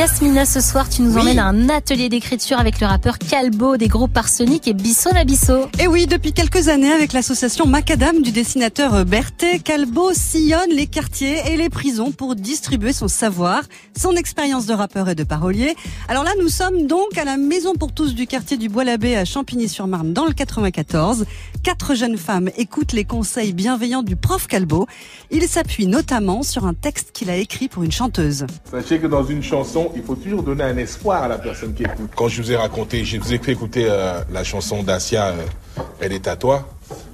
Yasmina, ce soir, tu nous emmènes à un atelier d'écriture avec le rappeur Calbo des groupes Arsenic et Bisso Nabisso. Et oui, depuis quelques années, avec l'association Macadam du dessinateur Berthet, Calbo sillonne les quartiers et les prisons pour distribuer son savoir, son expérience de rappeur et de parolier. Alors là, nous sommes donc à la Maison pour tous du quartier du Bois-l'Abbé à Champigny-sur-Marne dans le 94. Quatre jeunes femmes écoutent les conseils bienveillants du prof Calbo. Il s'appuie notamment sur un texte qu'il a écrit pour une chanteuse. Sachez que dans une chanson, il faut toujours donner un espoir à la personne qui écoute. Quand je vous ai raconté, je vous ai fait écouter euh, la chanson d'Asia, euh, Elle est à toi.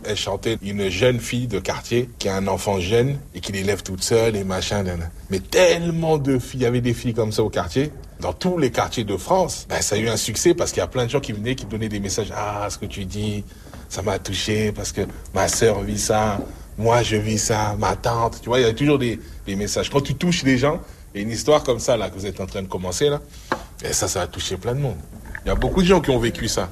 Elle chantait une jeune fille de quartier qui a un enfant jeune et qui l'élève toute seule et machin. Mais tellement de filles, il y avait des filles comme ça au quartier. Dans tous les quartiers de France, ben, ça a eu un succès parce qu'il y a plein de gens qui venaient, qui donnaient des messages. Ah, ce que tu dis, ça m'a touché parce que ma sœur vit ça, moi je vis ça, ma tante. Tu vois, il y a toujours des, des messages. Quand tu touches les gens, et une histoire comme ça là que vous êtes en train de commencer là, et ça, ça a touché plein de monde. Il y a beaucoup de gens qui ont vécu ça.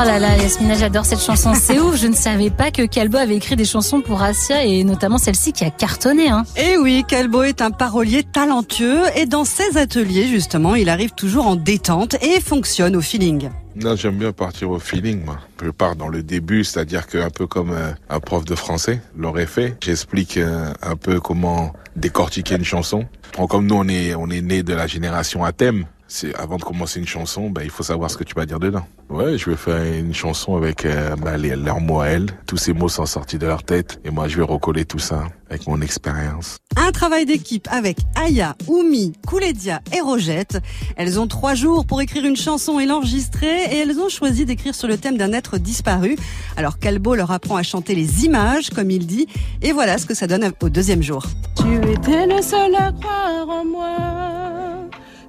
Oh là là, Yasmina, j'adore cette chanson. C'est ouf, je ne savais pas que Calbo avait écrit des chansons pour Asia et notamment celle-ci qui a cartonné. Hein. Et eh oui, Calbo est un parolier talentueux et dans ses ateliers, justement, il arrive toujours en détente et fonctionne au feeling. Non, j'aime bien partir au feeling, moi. Je pars dans le début, c'est-à-dire qu'un peu comme euh, un prof de français l'aurait fait. J'explique euh, un peu comment décortiquer une chanson. Comme nous, on est, on est né de la génération à thème c'est avant de commencer une chanson, bah, il faut savoir ce que tu vas dire dedans. Ouais, je vais faire une chanson avec euh, bah, les, leurs mots à elles. Tous ces mots sont sortis de leur tête et moi je vais recoller tout ça avec mon expérience. Un travail d'équipe avec Aya, Oumi, Kouledia et Rogette. Elles ont trois jours pour écrire une chanson et l'enregistrer et elles ont choisi d'écrire sur le thème d'un être disparu. Alors Calbo leur apprend à chanter les images, comme il dit, et voilà ce que ça donne au deuxième jour. Tu étais le seul à croire en moi.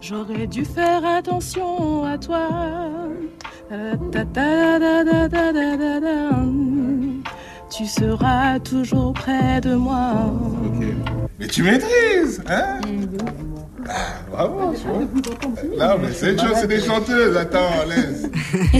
J'aurais dû faire attention à toi. Tu seras toujours près de moi. Mais tu maîtrises, hein? Ah, bravo. Là, mais c'est des chanteuses. Attends, laisse.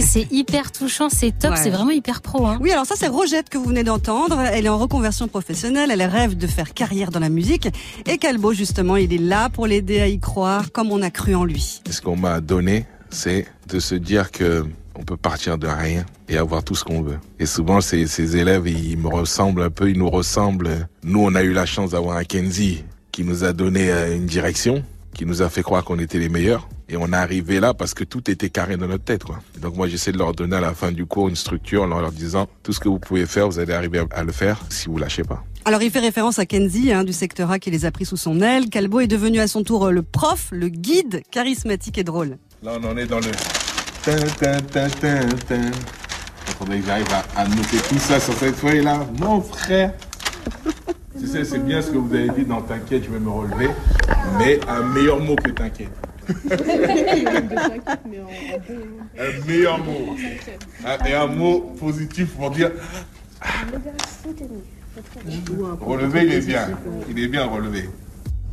C'est hyper touchant, c'est top, c'est vraiment hyper pro. Hein. Oui, alors ça, c'est Rogette que vous venez d'entendre. Elle est en reconversion professionnelle, elle rêve de faire carrière dans la musique. Et Calbo, justement, il est là pour l'aider à y croire comme on a cru en lui. Ce qu'on m'a donné, c'est de se dire que on peut partir de rien et avoir tout ce qu'on veut. Et souvent, ces, ces élèves, ils me ressemblent un peu, ils nous ressemblent. Nous, on a eu la chance d'avoir un Kenzie qui nous a donné euh, une direction, qui nous a fait croire qu'on était les meilleurs. Et on est arrivé là parce que tout était carré dans notre tête. Quoi. Donc moi, j'essaie de leur donner à la fin du cours une structure en leur disant tout ce que vous pouvez faire, vous allez arriver à le faire si vous lâchez pas. Alors il fait référence à Kenzie hein, du secteur A qui les a pris sous son aile. Calbo est devenu à son tour euh, le prof, le guide charismatique et drôle. Là, on en est dans le il faudrait que j'arrive à, noter tout ça sur cette feuille-là. Mon frère. Tu sais, c'est bien ce que vous avez dit dans T'inquiète, je vais me relever. Mais un meilleur mot que T'inquiète. un meilleur mot. Et un mot positif pour dire. Relevé, il est bien. Il est bien relevé.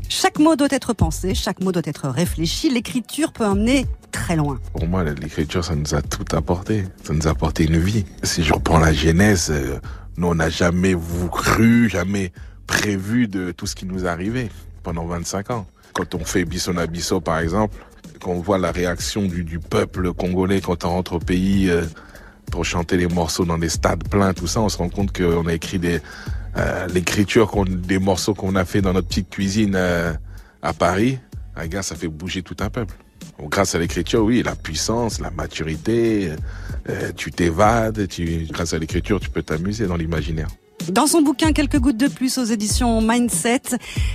Chaque mot doit être pensé, chaque mot doit être réfléchi. L'écriture peut emmener très loin. Pour moi, l'écriture, ça nous a tout apporté. Ça nous a apporté une vie. Si je reprends la genèse, euh, nous, on n'a jamais cru, jamais prévu de tout ce qui nous arrivait pendant 25 ans. Quand on fait Bisson à Bissot, par exemple, quand on voit la réaction du, du peuple congolais quand on rentre au pays euh, pour chanter les morceaux dans des stades pleins, tout ça, on se rend compte qu'on a écrit des euh, l'écriture des morceaux qu'on a fait dans notre petite cuisine à Paris. Un gars, ça fait bouger tout un peuple grâce à l'écriture, oui, la puissance, la maturité, euh, tu t'évades, tu, grâce à l'écriture, tu peux t'amuser dans l'imaginaire. Dans son bouquin Quelques gouttes de plus aux éditions Mindset,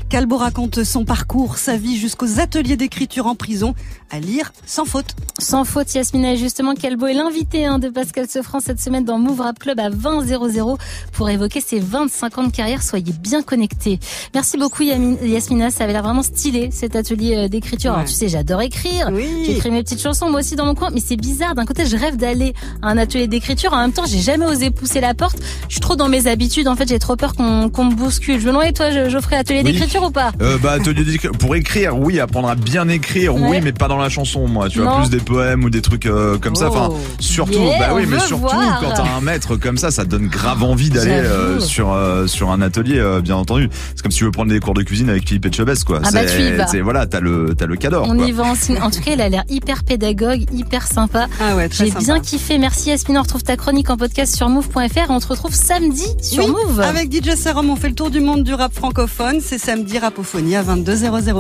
Calbo raconte son parcours, sa vie jusqu'aux ateliers d'écriture en prison, à lire sans faute. Sans faute, Yasmina. Et justement, Calbo est l'invité hein, de Pascal Sefranc cette semaine dans Move Rap Club à 20 00 pour évoquer ses 25 ans de carrière. Soyez bien connectés. Merci beaucoup, Yasmina. Ça avait l'air vraiment stylé, cet atelier euh, d'écriture. Alors, tu sais, j'adore écrire. Oui. J'écris mes petites chansons, moi aussi, dans mon coin. Mais c'est bizarre. D'un côté, je rêve d'aller à un atelier d'écriture. En même temps, j'ai jamais osé pousser la porte. Je suis trop dans mes habitudes En fait, j'ai trop peur qu'on me bouscule. Je me demandais, toi, Geoffrey, atelier Oui. d'écriture ou pas? Euh, bah, atelier d'écriture. Pour écrire, oui, apprendre à bien écrire, Ouais. oui, mais pas dans la chanson, moi. Tu vois, Non. plus des poèmes ou des trucs euh, comme ça. Enfin, Oh. surtout, Yeah, bah oui, on mais surtout voir. quand t'as un maître comme ça, ça donne grave envie d'aller euh, sur euh, sur un atelier, euh, bien entendu. C'est comme si tu veux prendre des cours de cuisine avec Philippe Etchebest, quoi. Ah bah, C'est- tu y vas. c'est- voilà, t'as le t'as le cador. On quoi. y va en. En tout cas, il a l'air hyper pédagogue, hyper sympa. Ah ouais, très J'ai bien kiffé. Merci Yasmine. On retrouve ta chronique en podcast sur move.fr on te retrouve samedi sur Oui, Avec DJ Serum, on fait le tour du monde du rap francophone. C'est samedi Rapophonie à 22h00.